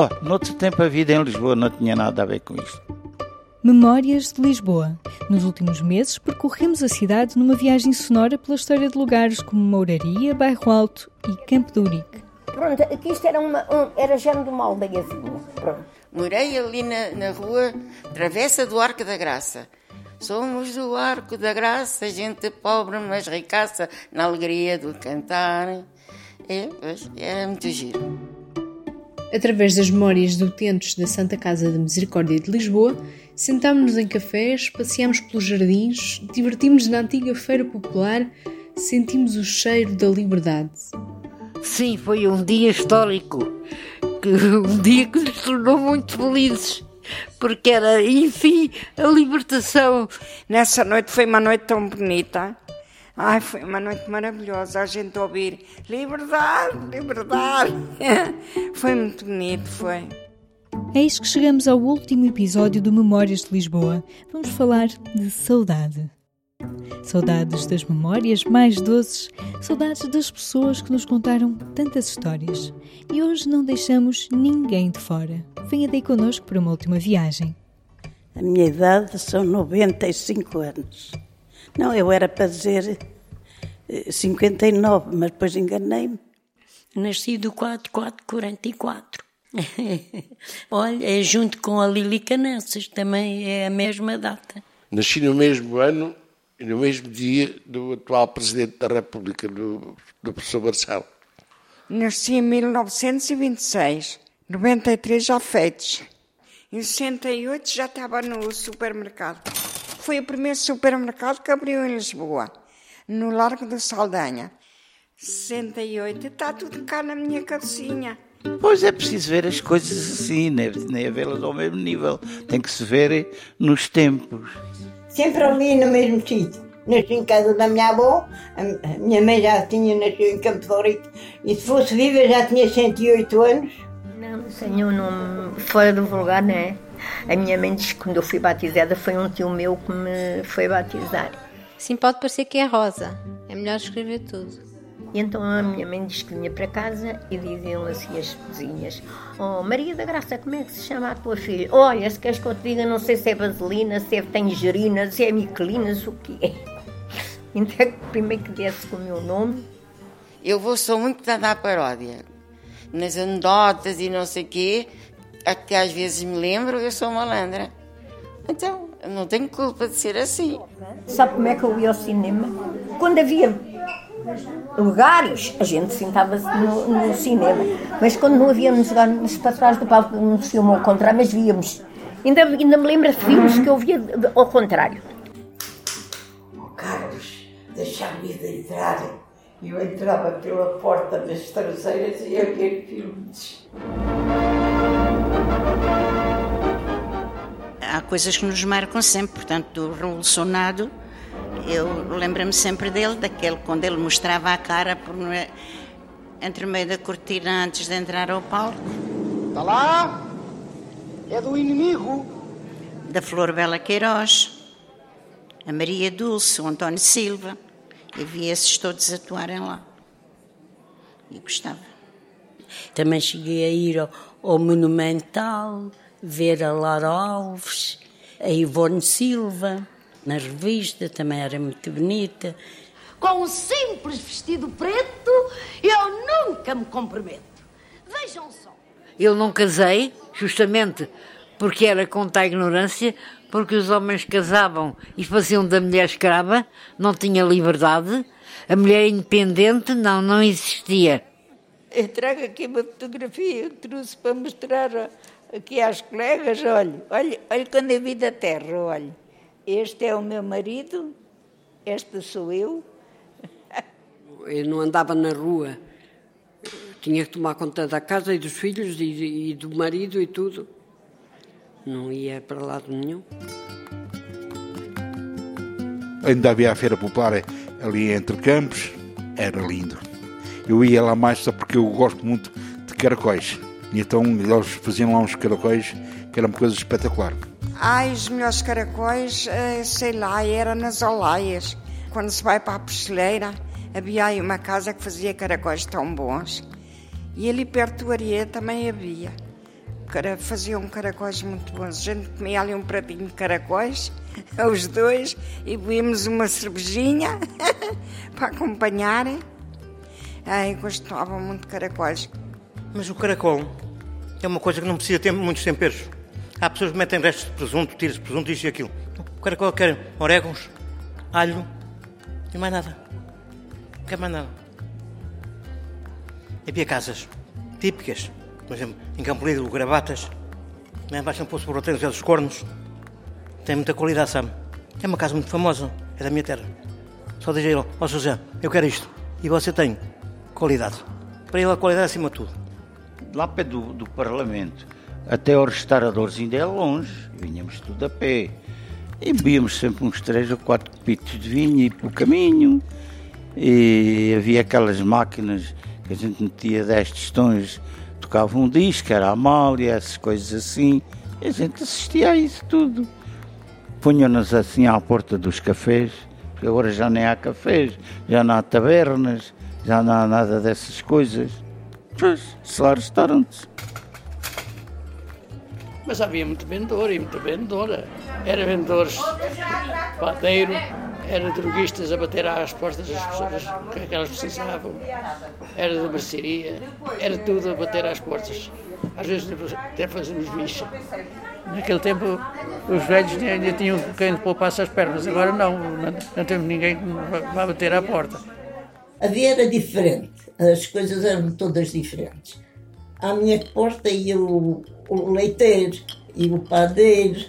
Oh, noutro tempo a vida em Lisboa não tinha nada a ver com isto. Memórias de Lisboa. Nos últimos meses percorremos a cidade numa viagem sonora pela história de lugares como Mouraria, Bairro Alto e Campo de Urique. Pronto, aqui isto era, uma, um, era género de uma aldeiazinha. Pronto. Morei ali na, na rua Travessa do Arco da Graça. Somos do Arco da Graça, gente pobre, mas ricaça, na alegria do cantar. É, era muito giro. Através das memórias de utentes da Santa Casa da Misericórdia de Lisboa, sentámos-nos em cafés, passeámos pelos jardins, divertimos na antiga feira popular, sentimos o cheiro da liberdade. Sim, foi um dia histórico, um dia que nos tornou muito felizes, porque era, enfim, a libertação. Nessa noite foi uma noite tão bonita. Ai, foi uma noite maravilhosa a gente ouvir liberdade, liberdade. foi muito bonito, foi. Eis que chegamos ao último episódio do Memórias de Lisboa. Vamos falar de saudade. Saudades das memórias mais doces, saudades das pessoas que nos contaram tantas histórias. E hoje não deixamos ninguém de fora. Venha daí connosco para uma última viagem. A minha idade são 95 anos. Não, eu era para dizer 59, mas depois enganei-me. Nasci do 4444. Olha, é junto com a Lili Canessas, também é a mesma data. Nasci no mesmo ano e no mesmo dia do atual Presidente da República, do, do professor Marcelo. Nasci em 1926, 93 já feitos. Em 68 já estava no supermercado. Foi o primeiro supermercado que abriu em Lisboa, no Largo da Saldanha. 68, está tudo cá na minha cabecinha. Pois é preciso ver as coisas assim, nem, nem vê-las ao mesmo nível. Tem que se ver nos tempos. Sempre ali no mesmo sítio. Nasci em casa da minha avó, a minha mãe já tinha nascido em Campo de Ourique, e se fosse viva já tinha 108 anos. Não, um nome fora do vulgar, não é? A minha mãe diz que quando eu fui batizada foi um tio meu que me foi batizar. Sim, pode parecer que é Rosa. É melhor escrever tudo. E então a minha mãe diz que vinha para casa e diziam assim as vizinhas: Oh, Maria da Graça, como é que se chama a tua filha? Olha, se queres que eu te diga, não sei se é vaselina, se é tangerina, se é miquelinas, o que é. Então, primeiro que desse com o meu nome. Eu vou sou muito da dar paródia. Nas anedotas e não sei o quê, que às vezes me lembro, eu sou malandra. Então, eu não tenho culpa de ser assim. Sabe como é que eu ia ao cinema? Quando havia lugares, a gente sentava-se no, no, cinema. Mas quando não havia nos lugares para trás do palco, não se filmou ao contrário, mas víamos. Ainda, ainda me lembro de filmes que eu via ao contrário. O Carlos deixava-me de entrar. Eu entrava pela porta das traseiras e ver filmes. Há coisas que nos marcam sempre, portanto, do revolucionado eu lembro-me sempre dele, daquele quando ele mostrava a cara por, entre meio da cortina antes de entrar ao palco. Está lá? É do inimigo. Da Flor Bela Queiroz, a Maria Dulce, o António Silva. E vi esses todos atuarem lá. E gostava. Também cheguei a ir ao, ao Monumental, ver a Lara Alves, a Ivone Silva na revista, também era muito bonita. Com um simples vestido preto, eu nunca me comprometo. Vejam só. Eu não casei, justamente porque era contra a ignorância, porque os homens casavam e faziam da mulher escrava, não tinha liberdade, a mulher independente não, não existia. Eu trago aqui uma fotografia que trouxe para mostrar aqui às colegas, olha, olha, olha quando eu vi da terra, olha. Este é o meu marido, esta sou eu. Eu não andava na rua. Tinha que tomar conta da casa e dos filhos e, e do marido e tudo. Não ia para lado nenhum. Ainda havia a feira popular ali entre campos, era lindo. Eu ia lá mais só porque eu gosto muito de caracóis. E então eles faziam lá uns caracóis que era uma coisa espetacular. Ai, os melhores caracóis, sei lá, era nas Olaias. Quando se vai para a pesteleira, havia aí uma casa que fazia caracóis tão bons. E ali perto do Areia também havia. faziam caracóis muito bons. A gente comia ali um pratinho de caracóis, os dois, e bebíamos uma cervejinha para acompanhar. Ai, gostava muito de caracóis. Mas o caracol é uma coisa que não precisa ter muitos temperos. Há pessoas que metem restos de presunto, tiras presunto, isto e aquilo. O caracol quer orégãos, alho e mais nada. Não quer mais nada. Havia casas típicas, por exemplo, em Campo Lido, gravatas, lá embaixo no Poço Borroteiro, dos Cornos. Tem muita qualidade, sabe? É uma casa muito famosa, é da minha terra. Só diz a ele, ó oh, José, eu quero isto. E você tem qualidade. Para ele a qualidade é acima de tudo. Lá pé do, do Parlamento, até aos restauradores ainda é longe, vinhamos tudo a pé. E bebíamos sempre uns três ou quatro copitos de vinho e pelo caminho. E havia aquelas máquinas que a gente metia 10 tostões, tocava um disco, era a Amália, essas coisas assim. E a gente assistia a isso tudo. Punham-nos assim à porta dos cafés, porque agora já nem há cafés, já não há tabernas, já não há nada dessas coisas. Pois, só restaurantes. Mas havia muito vendedor e muita vendedora. Era vendedores padeiro, era droguistas a bater às portas das pessoas que elas precisavam, era de mercearia, era tudo a bater às portas. Às vezes até fazíamos bicha. Naquele tempo os velhos ainda tinhar quem poupasse as pernas, agora não, não, não temos ninguém que vá bater à porta. A vida era diferente, as coisas eram todas diferentes. À minha porta ia o, o leiteiro e o padeiro,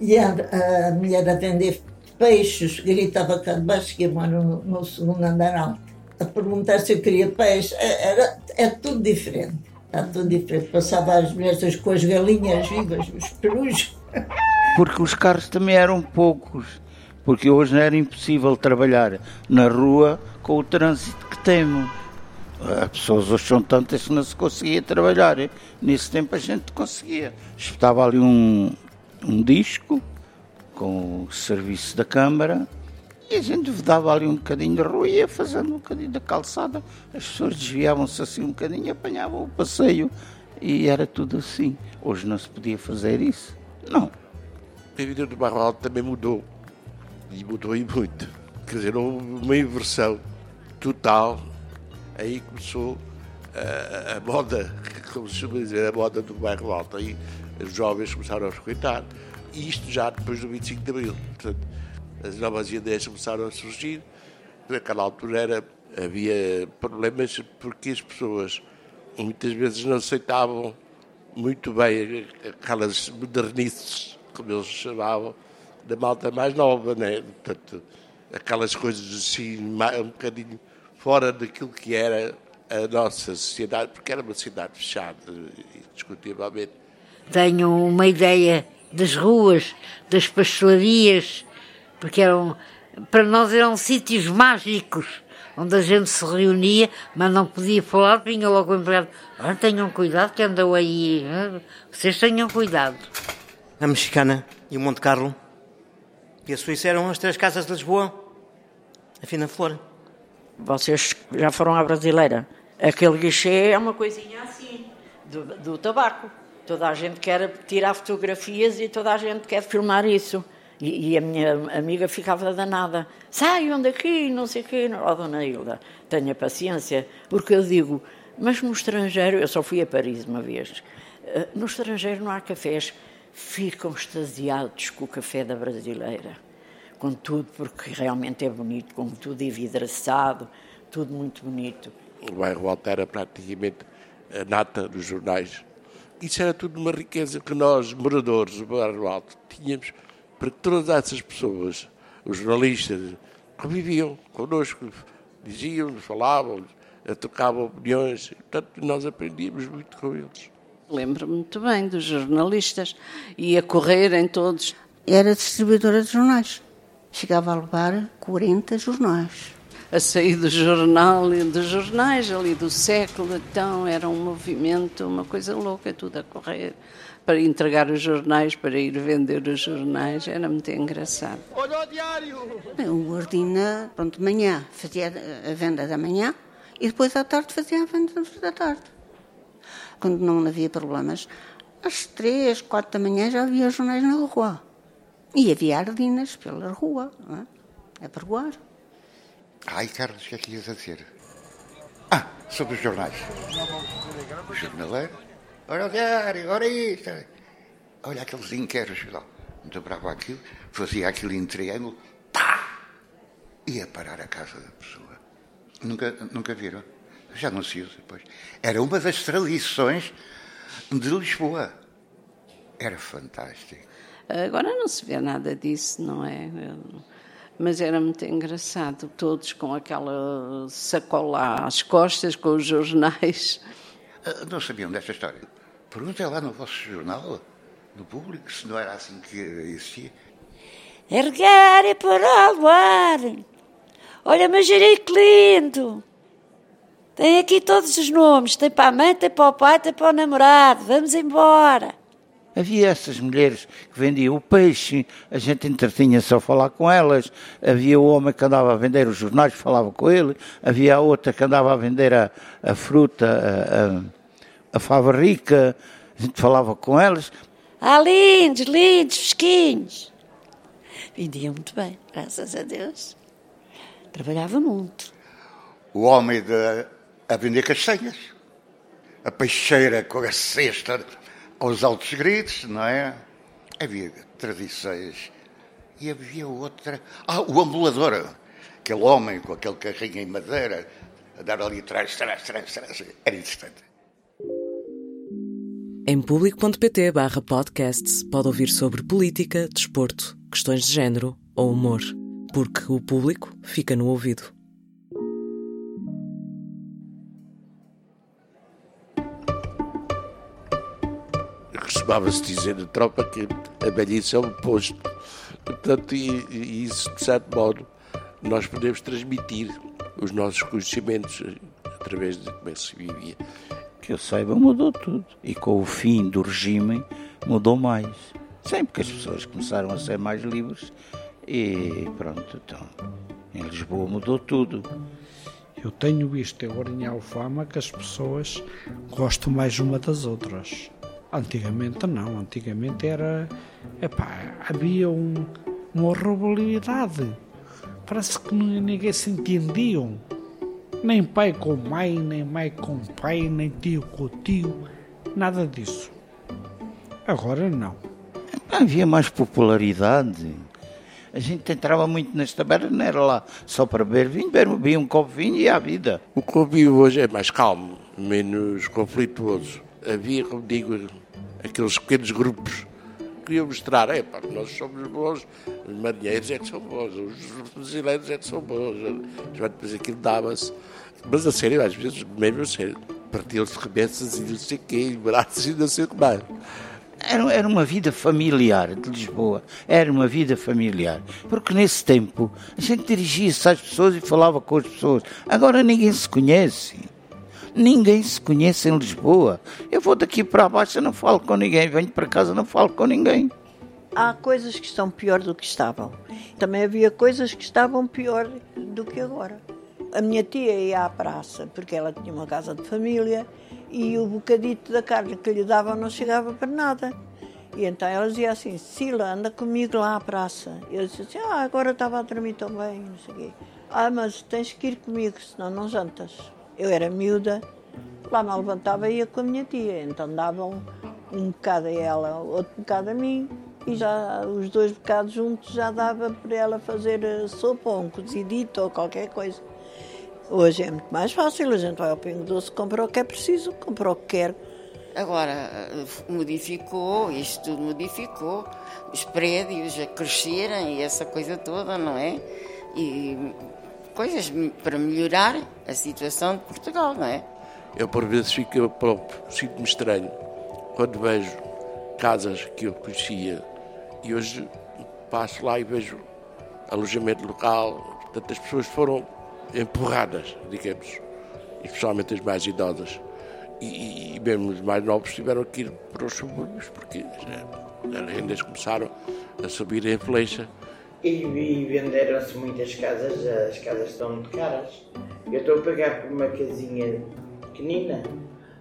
e a, a mulher a vender peixes, gritava cá de baixo, que eu no, no segundo andar alto, a perguntar se eu queria peixe. É, era, é tudo diferente. Era tudo diferente. Passava as mulheres com as galinhas vivas, os perus. Porque os carros também eram poucos. Porque hoje não era impossível trabalhar na rua com o trânsito que temos. As pessoas hoje são tantas que não se conseguia trabalhar. Nesse tempo a gente conseguia. Estava ali um, um disco com o serviço da Câmara e a gente dava ali um bocadinho de rua e ia fazendo um bocadinho da calçada. As pessoas desviavam-se assim um bocadinho, apanhavam o passeio e era tudo assim. Hoje não se podia fazer isso. Não. A vida do bairro Alto também mudou. E mudou e muito. Quer dizer, houve uma inversão total. Aí começou a, a moda, como se chama dizer, a moda do bairro Alto. Aí os jovens começaram a frequentar e isto já depois do 25 de Abril. Portanto, as novas ideias começaram a surgir. Naquela altura era, havia problemas porque as pessoas muitas vezes não aceitavam muito bem aquelas modernices, como eles chamavam, da malta mais nova, né? Portanto, aquelas coisas assim, um bocadinho fora daquilo que era a nossa sociedade, porque era uma cidade fechada, indiscutivelmente. Tenho uma ideia das ruas, das pastelarias, porque eram, para nós eram sítios mágicos, onde a gente se reunia, mas não podia falar, vinha logo o empregado, ah, tenham cuidado que andam aí, ah, vocês tenham cuidado. A Mexicana e o Monte Carlo e a Suíça eram as três casas de Lisboa, a Fina Flor. Vocês já foram à brasileira? Aquele guichê é uma coisinha assim, do, do tabaco. Toda a gente quer tirar fotografias e toda a gente quer filmar isso. E, e a minha amiga ficava danada. Saiam daqui, não sei o quê. Oh, dona Hilda, tenha paciência, porque eu digo, mas no estrangeiro, eu só fui a Paris uma vez, eh, no estrangeiro não há cafés, ficam extasiados com o café da brasileira. Com tudo, porque realmente é bonito, com tudo envidraçado, tudo muito bonito. O bairro Alto era praticamente a nata dos jornais isso era tudo uma riqueza que nós, moradores do Bairro Alto, tínhamos para que todas essas pessoas, os jornalistas, conviviam connosco, diziam, falavam, trocavam opiniões, portanto nós aprendíamos muito com eles. Lembro-me muito bem dos jornalistas, ia correr em todos. Era distribuidora de jornais, chegava a levar 40 jornais a sair do jornal e dos jornais ali do século, então era um movimento, uma coisa louca, tudo a correr para entregar os jornais, para ir vender os jornais, era muito engraçado. Olha o diário! O Ordina, pronto, de manhã fazia a venda da manhã e depois à tarde fazia a venda da tarde. Quando não havia problemas, às três, quatro da manhã já havia jornais na rua. E havia ardinas pela rua, é? a pregoar. Ai, Carlos, o que é que ias a dizer? Ah, sobre os jornais. O jornaleiro. Ora o diário, ora isto. Olha aqueles inquéritos. Muito bravo aquilo. Fazia aquilo em triângulo. Pá! Ia parar a casa da pessoa. Nunca, nunca viram? Já não se usa depois. Era uma das tradições de Lisboa. Era fantástico. Agora não se vê nada disso, não é? Mas era muito engraçado, todos com aquela sacola às costas, com os jornais. Ah, Não sabiam desta história? Perguntem lá no vosso jornal, no público, se não era assim que existia. Ergar e para o ar. Olha, manjerico lindo. Tem aqui todos os nomes. Tem para a mãe, tem para o pai, tem para o namorado. Vamos embora. Havia essas mulheres que vendiam o peixe, a gente entretinha-se a falar com elas. Havia o homem que andava a vender os jornais, falava com ele. Havia a outra que andava a vender a, a fruta, a, a, a fava rica, a gente falava com elas. Ah, lindos, lindos, fresquinhos. Vendia muito bem, graças a Deus. Trabalhava muito. O homem de, a vender castanhas. A peixeira com a cesta aos altos gritos, não é? Havia tradições. E havia outra. Ah, o ambulador. Aquele homem com aquele carrinho em madeira, a dar ali atrás, atrás, atrás, atrás. Era interessante. Em público.pt barra podcasts pode ouvir sobre política, desporto, questões de género ou humor, porque o público fica no ouvido. Costumava-se dizer na tropa que a velhice é um posto. Portanto, e, e isso, de certo modo, nós podemos transmitir os nossos conhecimentos através de como é que se vivia. Que eu saiba, mudou tudo. E com o fim do regime, mudou mais. Sempre que as pessoas começaram a ser mais livres e pronto, então, em Lisboa mudou tudo. Eu tenho visto agora em Alfama que as pessoas gostam mais uma das outras. Antigamente não, antigamente era. Epá, havia um, uma horribilidade. Parece que ninguém se entendiam. Nem pai com mãe, nem mãe com pai, nem tio com tio, nada disso. Agora não. Havia mais popularidade. A gente entrava muito nas tabernas, não era lá só para beber vinho, bebia um copo de vinho e à vida. O convívio hoje é mais calmo, menos conflituoso. Havia, como digo, aqueles pequenos grupos que queriam mostrar, é pá, nós somos bons, os marinheiros é que são bons, os brasileiros é que são bons. Depois aquilo dava-se. Mas a sério, às vezes, mesmo a sério, partiam-se remessas e não sei o quê, e braços e não sei o que mais. Era, era uma vida familiar de Lisboa. Era uma vida familiar. Porque nesse tempo a gente dirigia-se às pessoas e falava com as pessoas. Agora ninguém se conhece. Ninguém se conhece em Lisboa. Eu vou daqui para baixo e não falo com ninguém. Venho para casa não falo com ninguém. Há coisas que estão pior do que estavam. Também havia coisas que estavam pior do que agora. A minha tia ia à praça porque ela tinha uma casa de família e o bocadito da carne que lhe davam não chegava para nada. E então ela dizia assim: Sila, anda comigo lá à praça. Eu disse assim: Ah, agora estava a dormir tão bem, não sei o quê. Ah, mas tens que ir comigo, senão não jantas. Eu era miúda, lá me levantava e ia com a minha tia. Então davam um bocado a ela, outro bocado a mim. E já os dois bocados juntos já dava para ela fazer eh, sopa um cozidito ou qualquer coisa. Hoje é muito mais fácil, a gente vai ao Pingo Doce, compra o que é preciso, compra o que quer. Agora eh, modificou, isto tudo modificou, os prédios a crescerem e essa coisa toda, não é? E coisas para melhorar a situação de Portugal, não é? Eu por vezes fico próprio, sinto-me estranho quando vejo casas que eu conhecia e hoje passo lá e vejo alojamento local. Portanto, as pessoas foram empurradas, digamos, especialmente as mais idosas. E, e mesmo os mais novos tiveram que ir para os subúrbios porque as rendas começaram a subir em flecha. E, e venderam-se muitas casas, as casas estão muito caras. Eu estou a pagar por uma casinha pequenina,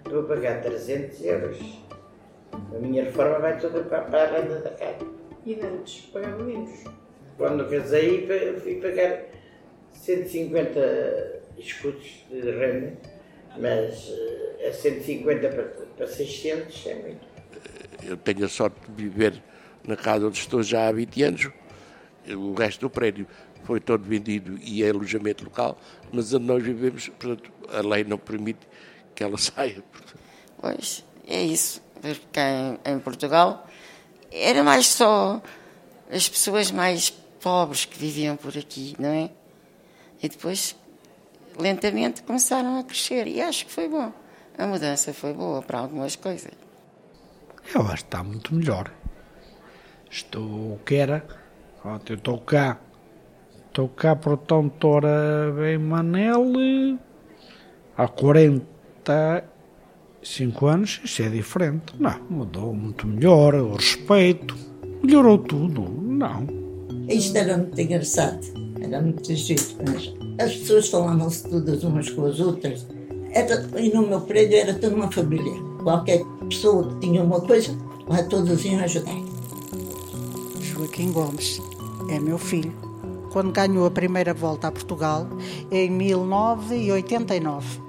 estou a pagar 300 euros. A minha reforma vai toda para, para a renda da casa. E antes pagava menos. Quando casei, fui pagar 150 escudos de renda, mas eh, a 150 para, para 600 é muito. Eu tenho a sorte de viver na casa onde estou já há 20 anos. O resto do prédio foi todo vendido e é alojamento local, mas onde nós vivemos, portanto, a lei não permite que ela saia. Pois, é isso. Porque cá em, em Portugal era mais só as pessoas mais pobres que viviam por aqui, não é? E depois, lentamente, começaram a crescer. E acho que foi bom. A mudança foi boa para algumas coisas. Eu acho que está muito melhor. Estou o que era. Ó, Eu estou cá. Estou cá, portanto, ora bem, Manel. Há 45 anos, isso é diferente. Não, mudou muito melhor. O respeito. Melhorou tudo. Não. Isto era muito engraçado, era muito giro. Mas as pessoas falavam-se todas umas com as outras. Era, e no meu prédio era toda uma família. Qualquer pessoa que tinha uma coisa, lá todos iam ajudar. Joaquim Gomes é meu filho. Quando ganhou a primeira volta a Portugal, em 1989.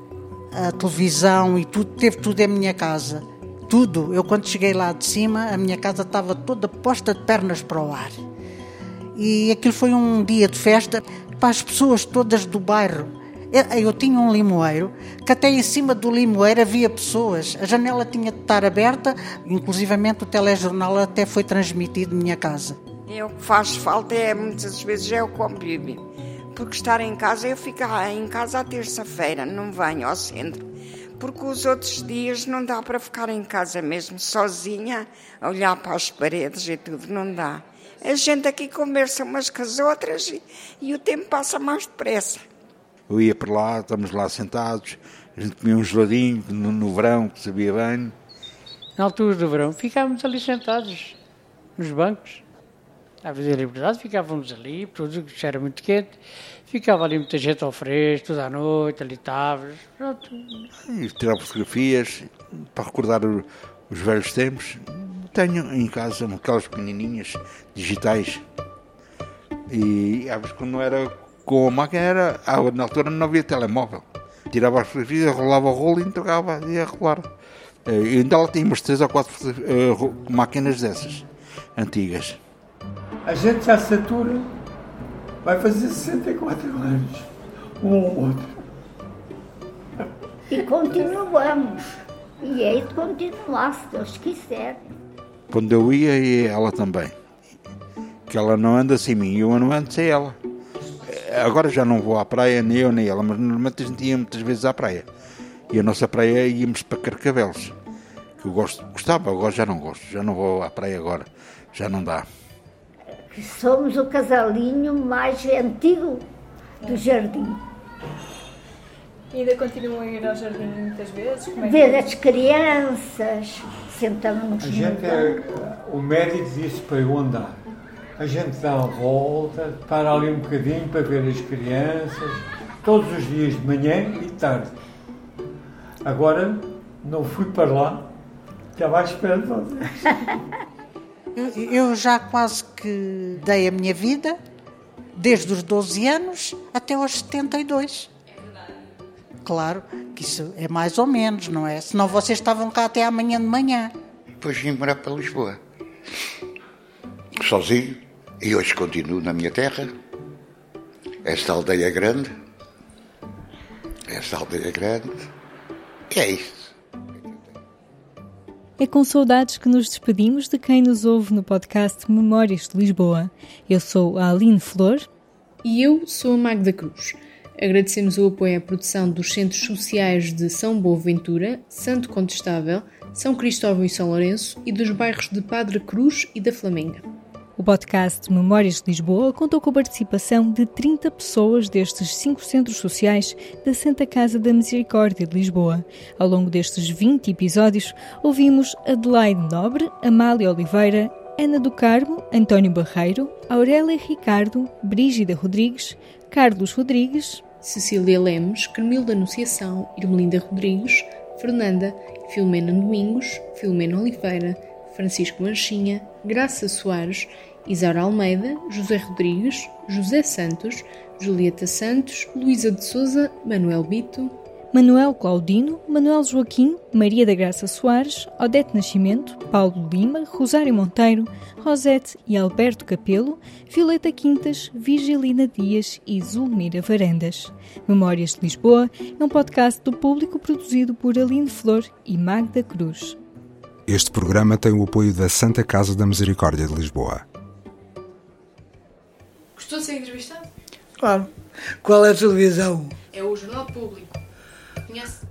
A televisão e tudo, teve tudo em minha casa. Tudo. Eu, quando cheguei lá de cima, a minha casa estava toda posta de pernas para o ar. E aquilo foi um dia de festa para as pessoas todas do bairro. Eu, tinha um limoeiro, que até em cima do limoeiro havia pessoas. A janela tinha de estar aberta, inclusivamente o telejornal até foi transmitido na minha casa. É o que faz falta, é, muitas vezes é o convívio. Porque estar em casa, eu fico em casa à terça-feira, não venho ao centro. Porque os outros dias não dá para ficar em casa mesmo, sozinha, a olhar para as paredes e tudo, não dá. A gente aqui conversa umas com as outras e, e o tempo passa mais depressa. Eu ia para lá, estamos lá sentados, a gente comia um geladinho no, no verão, que sabia bem. Na altura do verão, ficávamos ali sentados, nos bancos. Vida da liberdade, ficávamos ali, tudo que era muito quente. Ficava ali muita gente ao fresco, toda a noite, ali estávamos. Pronto. E tirar fotografias para recordar os velhos tempos. Tenho em casa aquelas pequenininhas digitais. E às vezes quando não era com a máquina, era, ah, na altura não havia telemóvel. Tirava as fotografias, rolava o rolo e entregava ia rolar. Eh, E ainda lá tinha umas três ou quatro ro- máquinas dessas, antigas. A gente já satura, vai fazer 64 anos, um ou outro. E continuamos. E é de continuar, se Deus quiser. Quando eu ia, ia ela também. Que ela não anda sem mim, eu não ando sem ela. Agora já não vou à praia, nem eu nem ela, mas normalmente a gente ia muitas vezes à praia. E a nossa praia íamos para Carcavelos. Que eu gosto, gostava, agora já não gosto, já não vou à praia agora, já não dá. Que somos o casalinho mais antigo do jardim. E ainda continuam a ir ao jardim muitas vezes? Como é que Ver as crianças, sentamos A no gente, é- o médico disse para eu andar. A gente dá a volta, para ali um bocadinho para ver as crianças, todos os dias de manhã e tarde. Agora não fui para lá, estava à espera de vocês. Eu, já quase que dei a minha vida, desde os 12 anos até aos 72. Claro que isso é mais ou menos, não é? Senão vocês estavam cá até amanhã de manhã. Depois vim morar para Lisboa. Sozinho. E hoje continuo na minha terra. Esta aldeia grande. Esta aldeia grande. E é isto. É com saudades que nos despedimos de quem nos ouve no podcast Memórias de Lisboa. Eu sou a Aline Flor. E eu sou a Magda Cruz. Agradecemos o apoio à produção dos Centros Sociais de São Boaventura, Santo Contestável, São Cristóvão e São Lourenço e dos bairros de Padre Cruz e da Flamenga. O podcast Memórias de Lisboa contou com a participação de 30 pessoas destes cinco centros sociais da Santa Casa da Misericórdia de Lisboa. Ao longo destes 20 episódios, ouvimos Adelaide Nobre, Amália Oliveira, Ana do Carmo, António Barreiro, Aurélia Ricardo, Brígida Rodrigues, Carlos Rodrigues, Cecília Lemos, Carmilda Anunciação, Irmelinda Rodrigues, Fernanda, Filomena Domingos, Filomena Oliveira, Francisco Manchinha, Graça Soares, Isaura Almeida, José Rodrigues, José Santos, Julieta Santos, Luísa de Souza, Manuel Bito, Manuel Claudino, Manuel Joaquim, Maria da Graça Soares, Odete Nascimento, Paulo Lima, Rosário Monteiro, Rosete e Alberto Capelo, Violeta Quintas, Vigilina Dias e Zulmira Varandas. Memórias de Lisboa é um podcast do público produzido por Aline Flor e Magda Cruz. Este programa tem o apoio da Santa Casa da Misericórdia de Lisboa. Gostou de ser entrevistado? Claro. Qual é a televisão? É o Jornal Público. Conhece?